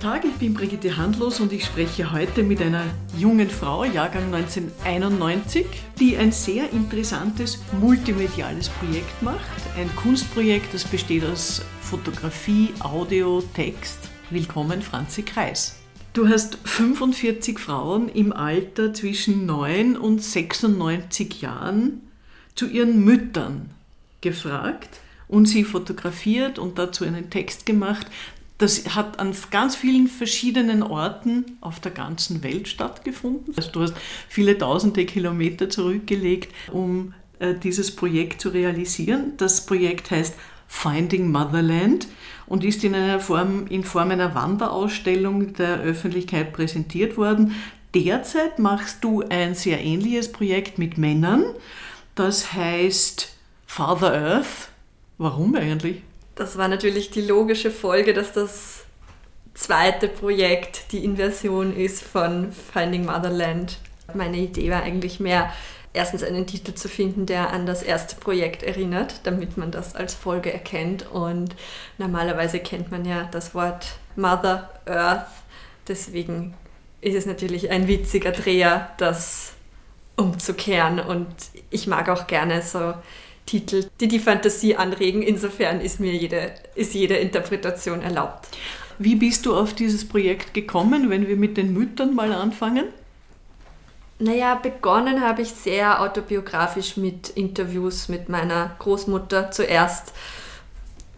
Guten Tag, ich bin Brigitte Handlos und ich spreche heute mit einer jungen Frau, Jahrgang 1991, die ein sehr interessantes multimediales Projekt macht. Ein Kunstprojekt, das besteht aus Fotografie, Audio, Text. Willkommen, Franzi Kreis. Du hast 45 Frauen im Alter zwischen 9 und 96 Jahren zu ihren Müttern gefragt und sie fotografiert und dazu einen Text gemacht. Das hat an ganz vielen verschiedenen Orten auf der ganzen Welt stattgefunden. Also du hast viele tausende Kilometer zurückgelegt, um äh, dieses Projekt zu realisieren. Das Projekt heißt Finding Motherland und ist in einer Form, in Form einer Wanderausstellung der Öffentlichkeit präsentiert worden. Derzeit machst du ein sehr ähnliches Projekt mit Männern. Das heißt Father Earth. Warum eigentlich? Das war natürlich die logische Folge, dass das zweite Projekt die Inversion ist von Finding Motherland. Meine Idee war eigentlich mehr, erstens einen Titel zu finden, der an das erste Projekt erinnert, damit man das als Folge erkennt. Und normalerweise kennt man ja das Wort Mother Earth. Deswegen ist es natürlich ein witziger Dreher, das umzukehren. Und ich mag auch gerne so Titel, die die Fantasie anregen. Insofern ist mir jede, ist jede Interpretation erlaubt. Wie bist du auf dieses Projekt gekommen, wenn wir mit den Müttern mal anfangen? Naja, begonnen habe ich sehr autobiografisch mit Interviews mit meiner Großmutter zuerst.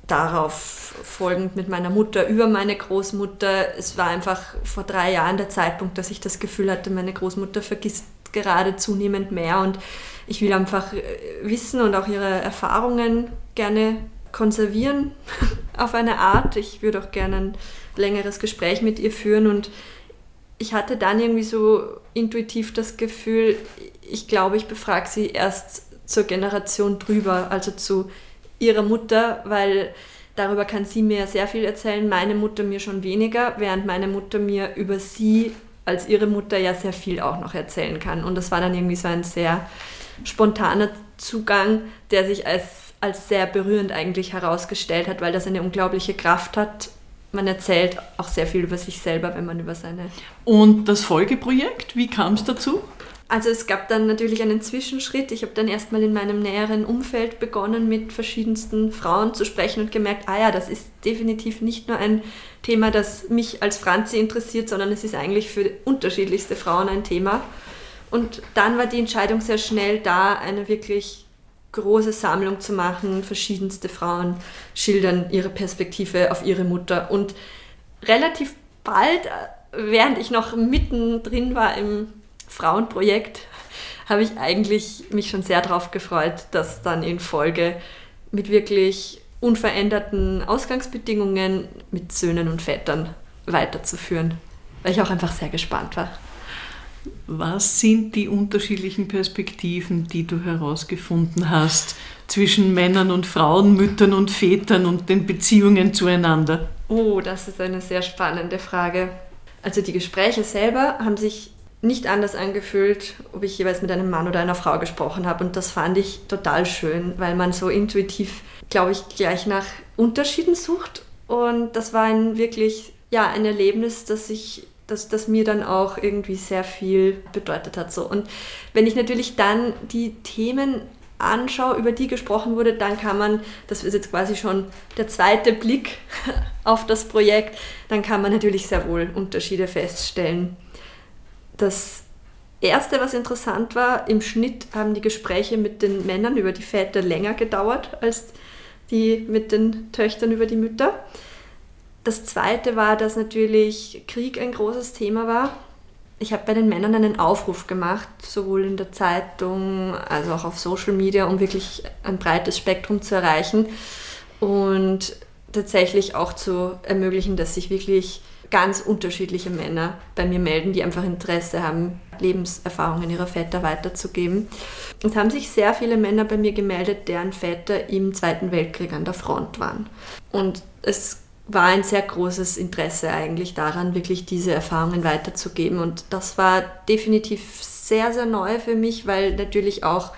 Darauf folgend mit meiner Mutter über meine Großmutter. Es war einfach vor drei Jahren der Zeitpunkt, dass ich das Gefühl hatte, meine Großmutter vergisst gerade zunehmend mehr und ich will einfach äh, wissen und auch ihre Erfahrungen gerne konservieren auf eine Art. Ich würde auch gerne ein längeres Gespräch mit ihr führen und ich hatte dann irgendwie so intuitiv das Gefühl, ich glaube, ich befrage sie erst zur Generation drüber, also zu ihrer Mutter, weil darüber kann sie mir sehr viel erzählen, meine Mutter mir schon weniger, während meine Mutter mir über sie als ihre Mutter ja sehr viel auch noch erzählen kann. Und das war dann irgendwie so ein sehr spontaner Zugang, der sich als, als sehr berührend eigentlich herausgestellt hat, weil das eine unglaubliche Kraft hat. Man erzählt auch sehr viel über sich selber, wenn man über seine. Und das Folgeprojekt, wie kam es dazu? Also es gab dann natürlich einen Zwischenschritt. Ich habe dann erstmal in meinem näheren Umfeld begonnen, mit verschiedensten Frauen zu sprechen und gemerkt, ah ja, das ist definitiv nicht nur ein Thema, das mich als Franzi interessiert, sondern es ist eigentlich für unterschiedlichste Frauen ein Thema. Und dann war die Entscheidung sehr schnell da, eine wirklich große Sammlung zu machen. Verschiedenste Frauen schildern ihre Perspektive auf ihre Mutter. Und relativ bald, während ich noch mittendrin war im Frauenprojekt, habe ich eigentlich mich schon sehr darauf gefreut, dass dann in Folge mit wirklich unveränderten Ausgangsbedingungen mit Söhnen und Vätern weiterzuführen, weil ich auch einfach sehr gespannt war. Was sind die unterschiedlichen Perspektiven, die du herausgefunden hast zwischen Männern und Frauen, Müttern und Vätern und den Beziehungen zueinander? Oh, das ist eine sehr spannende Frage. Also die Gespräche selber haben sich nicht anders angefühlt, ob ich jeweils mit einem Mann oder einer Frau gesprochen habe. Und das fand ich total schön, weil man so intuitiv, glaube ich, gleich nach Unterschieden sucht. Und das war ein wirklich, ja, ein Erlebnis, das ich dass das mir dann auch irgendwie sehr viel bedeutet hat. So. Und wenn ich natürlich dann die Themen anschaue, über die gesprochen wurde, dann kann man, das ist jetzt quasi schon der zweite Blick auf das Projekt, dann kann man natürlich sehr wohl Unterschiede feststellen. Das Erste, was interessant war, im Schnitt haben die Gespräche mit den Männern über die Väter länger gedauert als die mit den Töchtern über die Mütter. Das Zweite war, dass natürlich Krieg ein großes Thema war. Ich habe bei den Männern einen Aufruf gemacht, sowohl in der Zeitung als auch auf Social Media, um wirklich ein breites Spektrum zu erreichen und tatsächlich auch zu ermöglichen, dass sich wirklich ganz unterschiedliche Männer bei mir melden, die einfach Interesse haben, Lebenserfahrungen ihrer Väter weiterzugeben. Es haben sich sehr viele Männer bei mir gemeldet, deren Väter im Zweiten Weltkrieg an der Front waren. Und es war ein sehr großes Interesse eigentlich daran, wirklich diese Erfahrungen weiterzugeben. Und das war definitiv sehr, sehr neu für mich, weil natürlich auch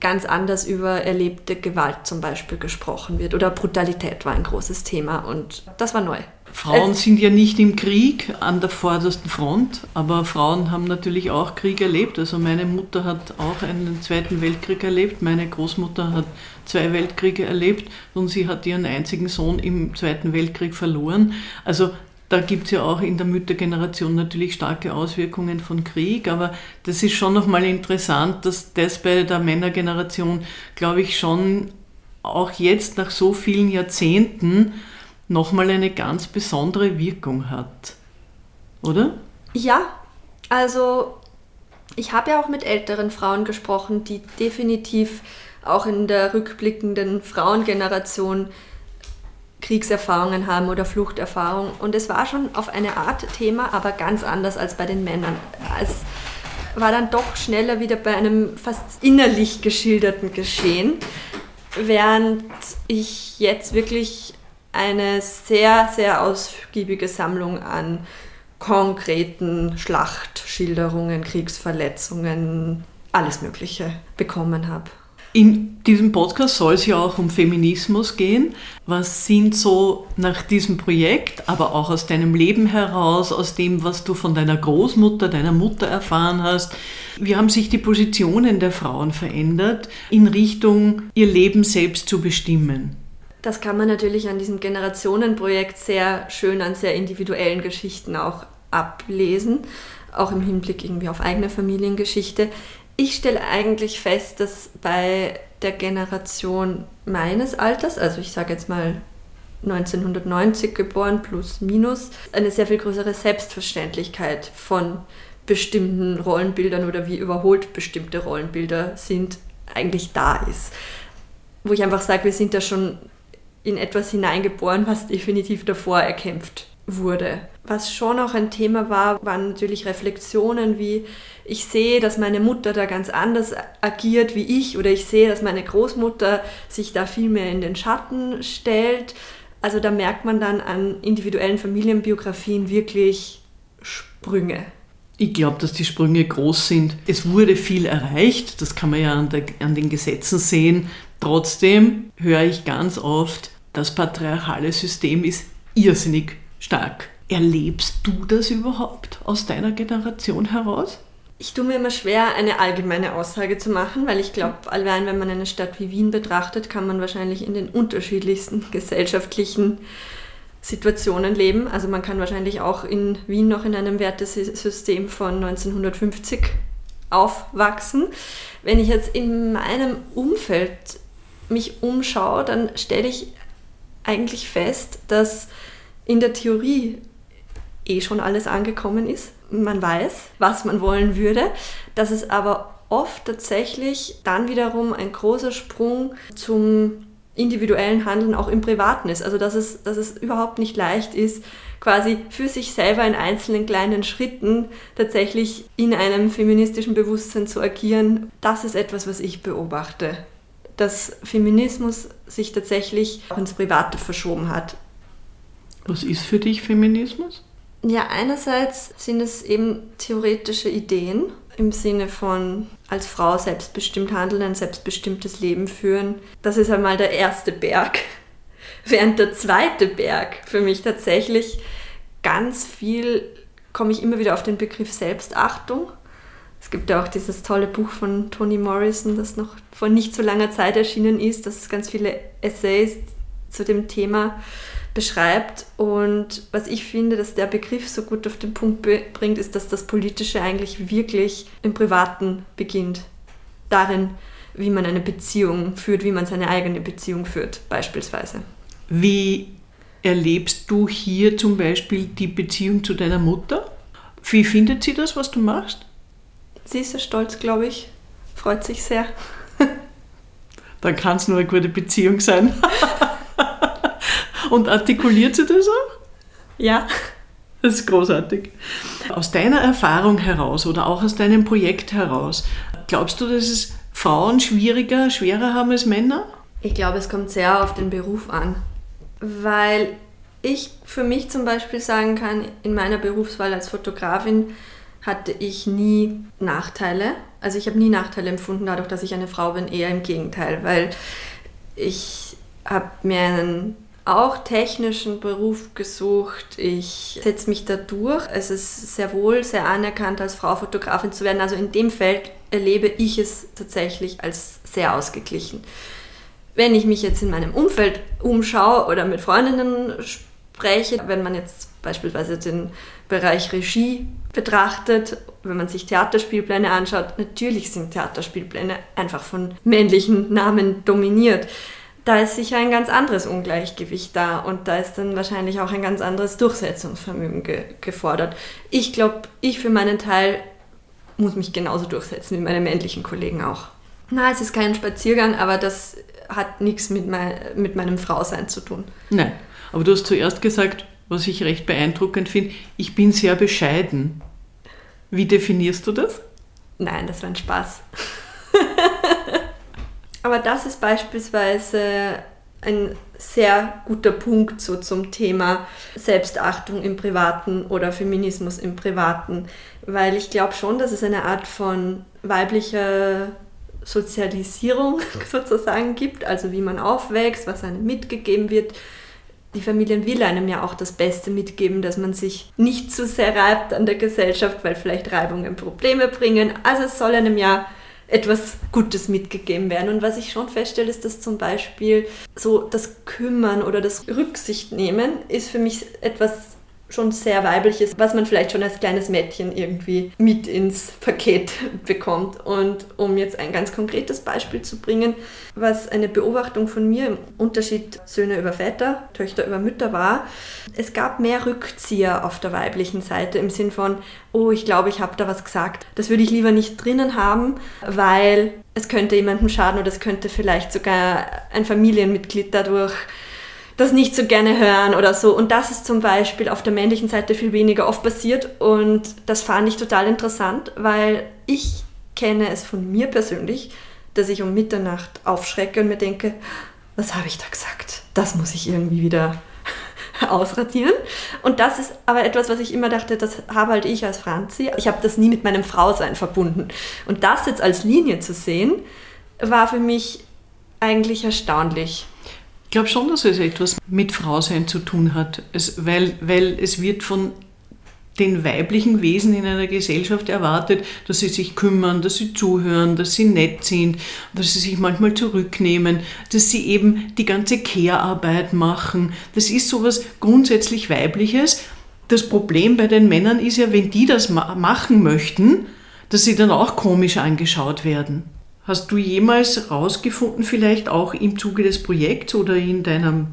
ganz anders über erlebte Gewalt zum Beispiel gesprochen wird oder Brutalität war ein großes Thema und das war neu. Frauen sind ja nicht im Krieg an der vordersten Front, aber Frauen haben natürlich auch Krieg erlebt. Also meine Mutter hat auch einen Zweiten Weltkrieg erlebt, meine Großmutter hat zwei Weltkriege erlebt und sie hat ihren einzigen Sohn im Zweiten Weltkrieg verloren. Also da gibt es ja auch in der Müttergeneration natürlich starke Auswirkungen von Krieg, aber das ist schon nochmal interessant, dass das bei der Männergeneration, glaube ich, schon auch jetzt nach so vielen Jahrzehnten nochmal eine ganz besondere Wirkung hat. Oder? Ja, also ich habe ja auch mit älteren Frauen gesprochen, die definitiv auch in der rückblickenden Frauengeneration Kriegserfahrungen haben oder Fluchterfahrung. Und es war schon auf eine Art Thema, aber ganz anders als bei den Männern. Es war dann doch schneller wieder bei einem fast innerlich geschilderten Geschehen, während ich jetzt wirklich eine sehr, sehr ausgiebige Sammlung an konkreten Schlachtschilderungen, Kriegsverletzungen, alles Mögliche bekommen habe. In diesem Podcast soll es ja auch um Feminismus gehen. Was sind so nach diesem Projekt, aber auch aus deinem Leben heraus, aus dem, was du von deiner Großmutter, deiner Mutter erfahren hast, wie haben sich die Positionen der Frauen verändert in Richtung ihr Leben selbst zu bestimmen? Das kann man natürlich an diesem Generationenprojekt sehr schön an sehr individuellen Geschichten auch ablesen, auch im Hinblick irgendwie auf eigene Familiengeschichte. Ich stelle eigentlich fest, dass bei der Generation meines Alters, also ich sage jetzt mal 1990 geboren plus minus, eine sehr viel größere Selbstverständlichkeit von bestimmten Rollenbildern oder wie überholt bestimmte Rollenbilder sind, eigentlich da ist. Wo ich einfach sage, wir sind da schon in etwas hineingeboren, was definitiv davor erkämpft wurde. Was schon auch ein Thema war, waren natürlich Reflexionen wie ich sehe, dass meine Mutter da ganz anders agiert wie ich oder ich sehe, dass meine Großmutter sich da viel mehr in den Schatten stellt. Also da merkt man dann an individuellen Familienbiografien wirklich Sprünge. Ich glaube, dass die Sprünge groß sind. Es wurde viel erreicht, das kann man ja an, der, an den Gesetzen sehen. Trotzdem höre ich ganz oft, das patriarchale System ist irrsinnig stark. Erlebst du das überhaupt aus deiner Generation heraus? Ich tue mir immer schwer, eine allgemeine Aussage zu machen, weil ich glaube, allein wenn man eine Stadt wie Wien betrachtet, kann man wahrscheinlich in den unterschiedlichsten gesellschaftlichen Situationen leben. Also man kann wahrscheinlich auch in Wien noch in einem Wertesystem von 1950 aufwachsen. Wenn ich jetzt in meinem Umfeld mich umschaue, dann stelle ich eigentlich fest, dass in der Theorie eh schon alles angekommen ist. Man weiß, was man wollen würde, dass es aber oft tatsächlich dann wiederum ein großer Sprung zum individuellen Handeln auch im Privaten ist. Also dass es, dass es überhaupt nicht leicht ist, quasi für sich selber in einzelnen kleinen Schritten tatsächlich in einem feministischen Bewusstsein zu agieren. Das ist etwas, was ich beobachte. Dass Feminismus sich tatsächlich auch ins Private verschoben hat. Was ist für dich Feminismus? Ja, einerseits sind es eben theoretische Ideen im Sinne von als Frau selbstbestimmt handeln, ein selbstbestimmtes Leben führen. Das ist einmal der erste Berg. Während der zweite Berg für mich tatsächlich ganz viel, komme ich immer wieder auf den Begriff Selbstachtung. Es gibt ja auch dieses tolle Buch von Toni Morrison, das noch vor nicht so langer Zeit erschienen ist, das ganz viele Essays zu dem Thema beschreibt. Und was ich finde, dass der Begriff so gut auf den Punkt bringt, ist, dass das Politische eigentlich wirklich im Privaten beginnt. Darin, wie man eine Beziehung führt, wie man seine eigene Beziehung führt, beispielsweise. Wie erlebst du hier zum Beispiel die Beziehung zu deiner Mutter? Wie findet sie das, was du machst? Sie ist sehr stolz, glaube ich. Freut sich sehr. Dann kann es nur eine gute Beziehung sein. Und artikuliert sie das auch? Ja. Das ist großartig. Aus deiner Erfahrung heraus oder auch aus deinem Projekt heraus, glaubst du, dass es Frauen schwieriger, schwerer haben als Männer? Ich glaube, es kommt sehr auf den Beruf an. Weil ich für mich zum Beispiel sagen kann, in meiner Berufswahl als Fotografin hatte ich nie Nachteile. Also ich habe nie Nachteile empfunden dadurch, dass ich eine Frau bin, eher im Gegenteil, weil ich habe mir einen auch technischen Beruf gesucht. Ich setze mich da durch. Es ist sehr wohl sehr anerkannt, als Frau Fotografin zu werden. Also in dem Feld erlebe ich es tatsächlich als sehr ausgeglichen. Wenn ich mich jetzt in meinem Umfeld umschaue oder mit Freundinnen spreche, wenn man jetzt beispielsweise den Bereich Regie betrachtet, wenn man sich Theaterspielpläne anschaut, natürlich sind Theaterspielpläne einfach von männlichen Namen dominiert da ist sicher ein ganz anderes Ungleichgewicht da und da ist dann wahrscheinlich auch ein ganz anderes Durchsetzungsvermögen ge gefordert. Ich glaube, ich für meinen Teil muss mich genauso durchsetzen wie meine männlichen Kollegen auch. Na, es ist kein Spaziergang, aber das hat nichts mit, mein, mit meinem Frausein zu tun. Nein, aber du hast zuerst gesagt, was ich recht beeindruckend finde, ich bin sehr bescheiden. Wie definierst du das? Nein, das war ein Spaß. Aber das ist beispielsweise ein sehr guter Punkt so zum Thema Selbstachtung im Privaten oder Feminismus im Privaten, weil ich glaube schon, dass es eine Art von weiblicher Sozialisierung sozusagen gibt, also wie man aufwächst, was einem mitgegeben wird. Die Familien will einem ja auch das Beste mitgeben, dass man sich nicht zu sehr reibt an der Gesellschaft, weil vielleicht Reibungen Probleme bringen. Also es soll einem ja etwas Gutes mitgegeben werden. Und was ich schon feststelle, ist, dass zum Beispiel so das Kümmern oder das Rücksicht nehmen ist für mich etwas schon sehr weibliches, was man vielleicht schon als kleines Mädchen irgendwie mit ins Paket bekommt. Und um jetzt ein ganz konkretes Beispiel zu bringen, was eine Beobachtung von mir im Unterschied Söhne über Väter, Töchter über Mütter war, es gab mehr Rückzieher auf der weiblichen Seite im Sinn von, oh, ich glaube, ich habe da was gesagt. Das würde ich lieber nicht drinnen haben, weil es könnte jemandem schaden oder es könnte vielleicht sogar ein Familienmitglied dadurch das nicht so gerne hören oder so. Und das ist zum Beispiel auf der männlichen Seite viel weniger oft passiert. Und das fand ich total interessant, weil ich kenne es von mir persönlich, dass ich um Mitternacht aufschrecke und mir denke, was habe ich da gesagt? Das muss ich irgendwie wieder ausradieren. Und das ist aber etwas, was ich immer dachte, das habe halt ich als Franzi. Ich habe das nie mit meinem Frausein verbunden. Und das jetzt als Linie zu sehen, war für mich eigentlich erstaunlich. Ich glaube schon, dass es etwas mit Frausein zu tun hat, es, weil, weil es wird von den weiblichen Wesen in einer Gesellschaft erwartet, dass sie sich kümmern, dass sie zuhören, dass sie nett sind, dass sie sich manchmal zurücknehmen, dass sie eben die ganze Care-Arbeit machen. Das ist sowas grundsätzlich Weibliches. Das Problem bei den Männern ist ja, wenn die das machen möchten, dass sie dann auch komisch angeschaut werden. Hast du jemals herausgefunden, vielleicht auch im Zuge des Projekts oder in deinem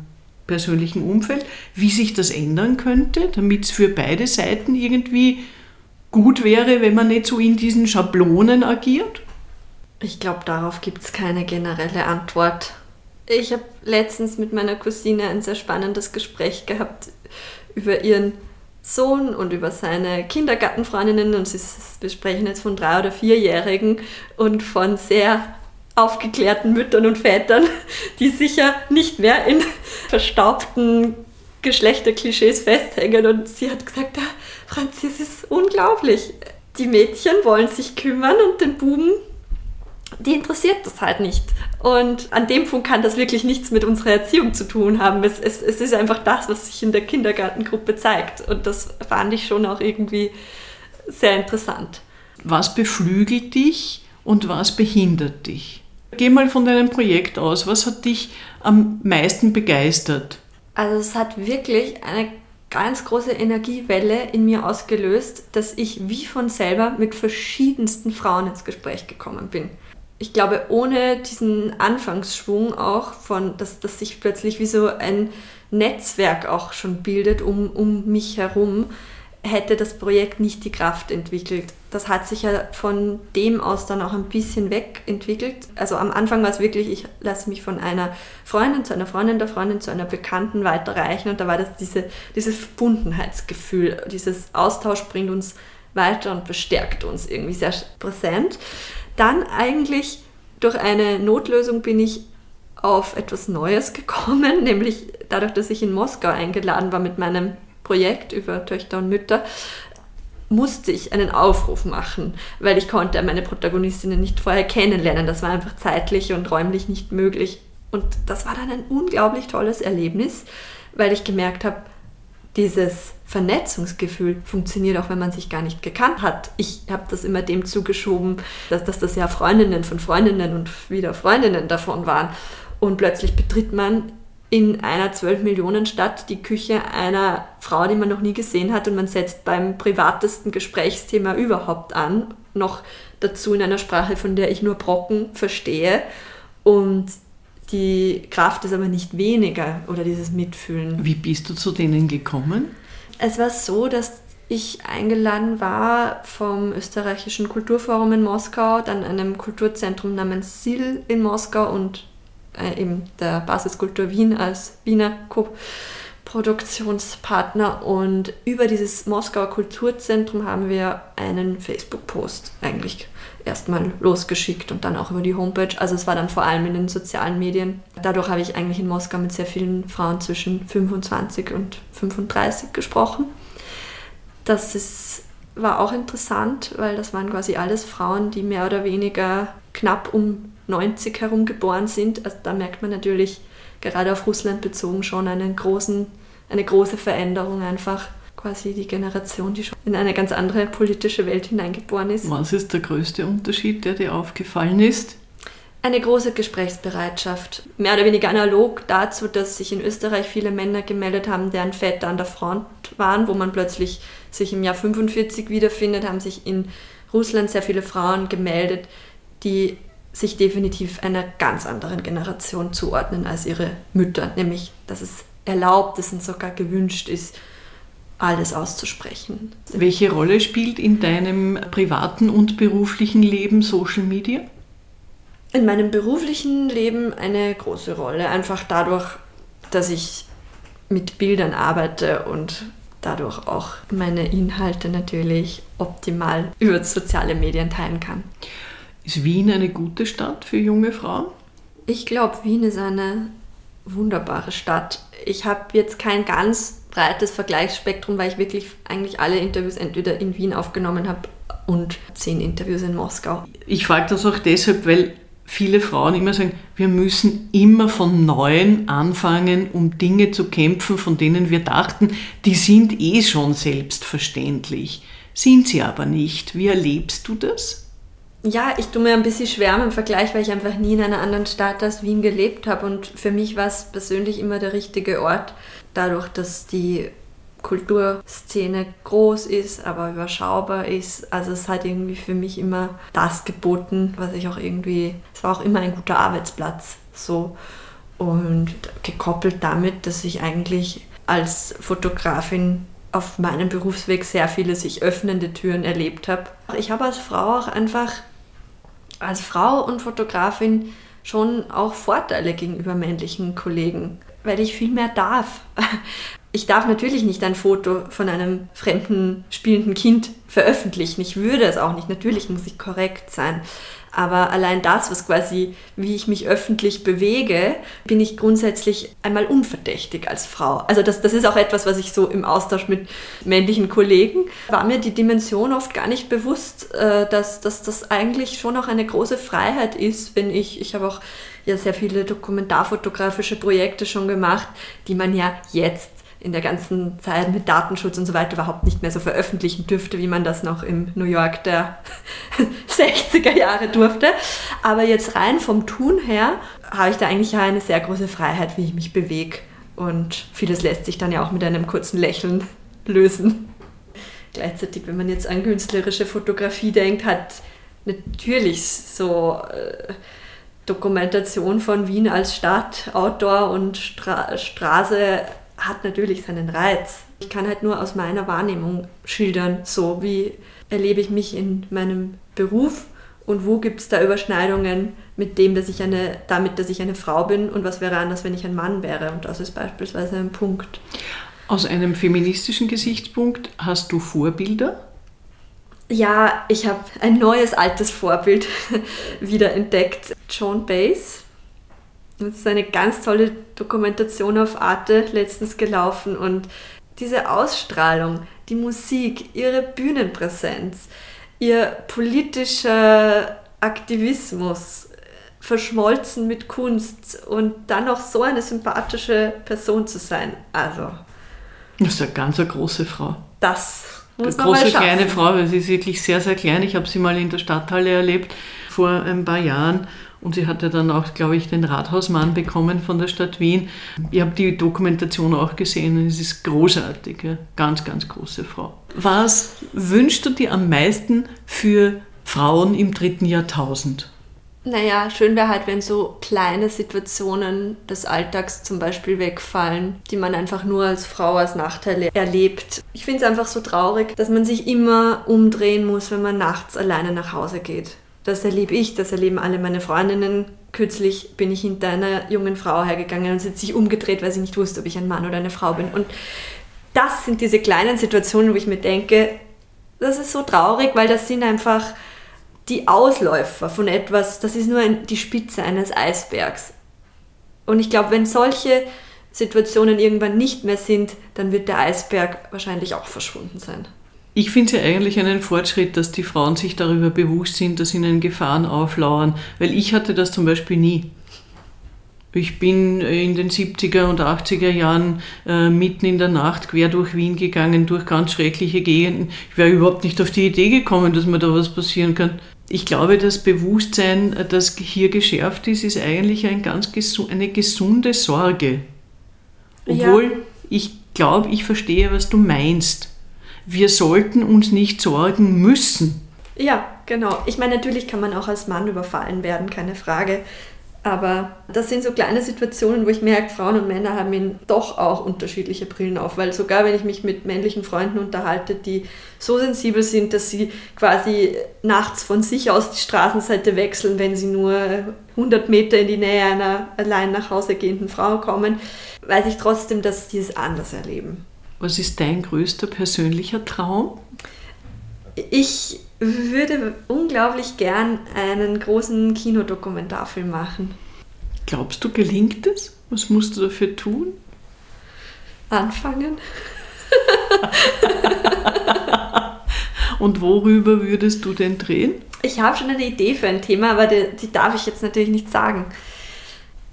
persönlichen Umfeld, wie sich das ändern könnte, damit es für beide Seiten irgendwie gut wäre, wenn man nicht so in diesen Schablonen agiert? Ich glaube, darauf gibt es keine generelle Antwort. Ich habe letztens mit meiner Cousine ein sehr spannendes Gespräch gehabt über ihren Sohn und über seine Kindergartenfreundinnen und wir sprechen jetzt von drei- oder vierjährigen und von sehr aufgeklärten Müttern und Vätern, die sicher nicht mehr in verstaubten Geschlechterklischees festhängen. Und sie hat gesagt, ah, Franzi, es ist unglaublich. Die Mädchen wollen sich kümmern und den Buben, die interessiert das halt nicht. Und an dem Punkt kann das wirklich nichts mit unserer Erziehung zu tun haben. Es, es, es ist einfach das, was sich in der Kindergartengruppe zeigt. Und das fand ich schon auch irgendwie sehr interessant. Was beflügelt dich und was behindert dich? Geh mal von deinem Projekt aus. Was hat dich am meisten begeistert? Also es hat wirklich eine ganz große Energiewelle in mir ausgelöst, dass ich wie von selber mit verschiedensten Frauen ins Gespräch gekommen bin. Ich glaube, ohne diesen Anfangsschwung auch von, dass, dass sich plötzlich wie so ein Netzwerk auch schon bildet um, um mich herum, hätte das Projekt nicht die Kraft entwickelt. Das hat sich ja von dem aus dann auch ein bisschen wegentwickelt. Also am Anfang war es wirklich, ich lasse mich von einer Freundin zu einer Freundin der Freundin zu einer Bekannten weiterreichen und da war das diese, dieses Verbundenheitsgefühl, dieses Austausch bringt uns weiter und bestärkt uns irgendwie sehr präsent. Dann eigentlich durch eine Notlösung bin ich auf etwas Neues gekommen, nämlich dadurch, dass ich in Moskau eingeladen war mit meinem Projekt über Töchter und Mütter, musste ich einen Aufruf machen, weil ich konnte meine Protagonistinnen nicht vorher kennenlernen. Das war einfach zeitlich und räumlich nicht möglich. Und das war dann ein unglaublich tolles Erlebnis, weil ich gemerkt habe, dieses Vernetzungsgefühl funktioniert auch, wenn man sich gar nicht gekannt hat. Ich habe das immer dem zugeschoben, dass, dass das ja Freundinnen von Freundinnen und wieder Freundinnen davon waren. Und plötzlich betritt man in einer 12 Millionen Stadt die Küche einer Frau, die man noch nie gesehen hat und man setzt beim privatesten Gesprächsthema überhaupt an, noch dazu in einer Sprache, von der ich nur Brocken verstehe und die Kraft ist aber nicht weniger oder dieses Mitfühlen. Wie bist du zu denen gekommen? Es war so, dass ich eingeladen war vom österreichischen Kulturforum in Moskau, dann einem Kulturzentrum namens SIL in Moskau und äh, eben der Basiskultur Wien als Wiener Co-Produktionspartner. Und über dieses Moskauer Kulturzentrum haben wir einen Facebook-Post eigentlich erstmal losgeschickt und dann auch über die Homepage. Also es war dann vor allem in den sozialen Medien. Dadurch habe ich eigentlich in Moskau mit sehr vielen Frauen zwischen 25 und 35 gesprochen. Das ist, war auch interessant, weil das waren quasi alles Frauen, die mehr oder weniger knapp um 90 herum geboren sind. Also da merkt man natürlich gerade auf Russland bezogen schon einen großen, eine große Veränderung einfach. Quasi die Generation, die schon in eine ganz andere politische Welt hineingeboren ist. Was ist der größte Unterschied, der dir aufgefallen ist? Eine große Gesprächsbereitschaft. Mehr oder weniger analog dazu, dass sich in Österreich viele Männer gemeldet haben, deren Väter an der Front waren, wo man plötzlich sich im Jahr 45 wiederfindet, haben sich in Russland sehr viele Frauen gemeldet, die sich definitiv einer ganz anderen Generation zuordnen als ihre Mütter, nämlich dass es erlaubt ist und sogar gewünscht ist, alles auszusprechen. Welche Rolle spielt in deinem privaten und beruflichen Leben Social Media? In meinem beruflichen Leben eine große Rolle, einfach dadurch, dass ich mit Bildern arbeite und dadurch auch meine Inhalte natürlich optimal über soziale Medien teilen kann. Ist Wien eine gute Stadt für junge Frauen? Ich glaube, Wien ist eine wunderbare Stadt. Ich habe jetzt kein ganz breites Vergleichsspektrum, weil ich wirklich eigentlich alle Interviews entweder in Wien aufgenommen habe und zehn Interviews in Moskau. Ich frage das auch deshalb, weil viele Frauen immer sagen, wir müssen immer von neuem anfangen, um Dinge zu kämpfen, von denen wir dachten, die sind eh schon selbstverständlich. Sind sie aber nicht. Wie erlebst du das? Ja, ich tue mir ein bisschen schwer im Vergleich, weil ich einfach nie in einer anderen Stadt als Wien gelebt habe und für mich war es persönlich immer der richtige Ort, dadurch, dass die Kulturszene groß ist, aber überschaubar ist. Also es hat irgendwie für mich immer das geboten, was ich auch irgendwie, es war auch immer ein guter Arbeitsplatz so und gekoppelt damit, dass ich eigentlich als Fotografin auf meinem Berufsweg sehr viele sich öffnende Türen erlebt habe. Ich habe als Frau auch einfach als Frau und Fotografin schon auch Vorteile gegenüber männlichen Kollegen, weil ich viel mehr darf. Ich darf natürlich nicht ein Foto von einem fremden spielenden Kind veröffentlichen. Ich würde es auch nicht. Natürlich muss ich korrekt sein. Aber allein das, was quasi, wie ich mich öffentlich bewege, bin ich grundsätzlich einmal unverdächtig als Frau. Also das, das ist auch etwas, was ich so im Austausch mit männlichen Kollegen, war mir die Dimension oft gar nicht bewusst, äh, dass, dass das eigentlich schon auch eine große Freiheit ist, wenn ich, ich habe auch ja sehr viele dokumentarfotografische Projekte schon gemacht, die man ja jetzt in der ganzen Zeit mit Datenschutz und so weiter überhaupt nicht mehr so veröffentlichen dürfte, wie man das noch im New York der 60er Jahre durfte. Aber jetzt rein vom Tun her habe ich da eigentlich eine sehr große Freiheit, wie ich mich bewege. Und vieles lässt sich dann ja auch mit einem kurzen Lächeln lösen. Gleichzeitig, wenn man jetzt an künstlerische Fotografie denkt, hat natürlich so äh, Dokumentation von Wien als Stadt, Outdoor und Stra Straße hat natürlich seinen Reiz. Ich kann halt nur aus meiner Wahrnehmung schildern, so wie erlebe ich mich in meinem Beruf und wo gibt es da Überschneidungen mit dem, dass ich eine, damit, dass ich eine Frau bin und was wäre anders, wenn ich ein Mann wäre. Und das ist beispielsweise ein Punkt. Aus einem feministischen Gesichtspunkt hast du Vorbilder? Ja, ich habe ein neues altes Vorbild wieder entdeckt. Joan Baez, das ist eine ganz tolle Dokumentation auf Arte letztens gelaufen und diese Ausstrahlung, die Musik, ihre Bühnenpräsenz, ihr politischer Aktivismus, verschmolzen mit Kunst und dann noch so eine sympathische Person zu sein. Also. Das ist eine ganz eine große Frau. Das muss eine große kleine Frau, weil sie ist wirklich sehr, sehr klein. Ich habe sie mal in der Stadthalle erlebt vor ein paar Jahren und sie hatte dann auch, glaube ich, den Rathausmann bekommen von der Stadt Wien. Ich habe die Dokumentation auch gesehen es ist großartig. Ja. Ganz, ganz große Frau. Was wünschst du dir am meisten für Frauen im dritten Jahrtausend? Naja, schön wäre halt, wenn so kleine Situationen des Alltags zum Beispiel wegfallen, die man einfach nur als Frau als Nachteile erlebt. Ich finde es einfach so traurig, dass man sich immer umdrehen muss, wenn man nachts alleine nach Hause geht. Das erlebe ich, das erleben alle meine Freundinnen. Kürzlich bin ich hinter einer jungen Frau hergegangen und sie hat sich umgedreht, weil sie nicht wusste, ob ich ein Mann oder eine Frau bin. Und das sind diese kleinen Situationen, wo ich mir denke, das ist so traurig, weil das sind einfach die Ausläufer von etwas, das ist nur die Spitze eines Eisbergs. Und ich glaube, wenn solche Situationen irgendwann nicht mehr sind, dann wird der Eisberg wahrscheinlich auch verschwunden sein. Ich finde es ja eigentlich einen Fortschritt, dass die Frauen sich darüber bewusst sind, dass ihnen Gefahren auflauern, weil ich hatte das zum Beispiel nie. Ich bin in den 70er und 80er Jahren äh, mitten in der Nacht quer durch Wien gegangen, durch ganz schreckliche Gegenden. Ich wäre überhaupt nicht auf die Idee gekommen, dass mir da was passieren kann ich glaube, das Bewusstsein, das hier geschärft ist, ist eigentlich ein ganz gesu eine gesunde Sorge. Obwohl ja. ich glaube, ich verstehe, was du meinst. Wir sollten uns nicht sorgen müssen. Ja, genau. Ich meine, natürlich kann man auch als Mann überfallen werden, keine Frage. Aber das sind so kleine Situationen, wo ich merke, Frauen und Männer haben eben doch auch unterschiedliche Brillen auf. Weil sogar wenn ich mich mit männlichen Freunden unterhalte, die so sensibel sind, dass sie quasi nachts von sich aus die Straßenseite wechseln, wenn sie nur 100 Meter in die Nähe einer allein nach Hause gehenden Frau kommen, weiß ich trotzdem, dass sie es anders erleben. Was ist dein größter persönlicher Traum? Ich würde unglaublich gern einen großen Kinodokumentarfilm machen. Glaubst du, gelingt es? Was musst du dafür tun? Anfangen. Und worüber würdest du denn drehen? Ich habe schon eine Idee für ein Thema, aber die, die darf ich jetzt natürlich nicht sagen.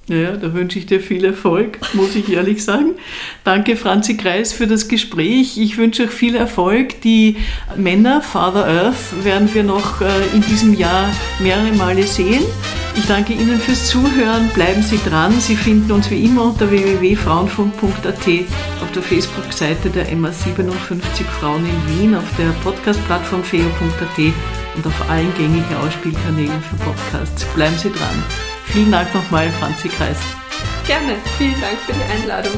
Ja, da wünsche ich dir viel Erfolg, muss ich ehrlich sagen. Danke, Franzi Kreis, für das Gespräch. Ich wünsche euch viel Erfolg. Die Männer, Father Earth, werden wir noch äh, in diesem Jahr mehrere Male sehen. Ich danke Ihnen fürs Zuhören. Bleiben Sie dran. Sie finden uns wie immer unter www.frauenfunk.at auf der Facebook-Seite der MA57 Frauen in Wien, auf der Podcast-Plattform feo.at und auf allen gängigen Ausspielkanälen für Podcasts. Bleiben Sie dran. Vielen Dank nochmal, Franzi Kreis. Gerne. Vielen Dank für die Einladung.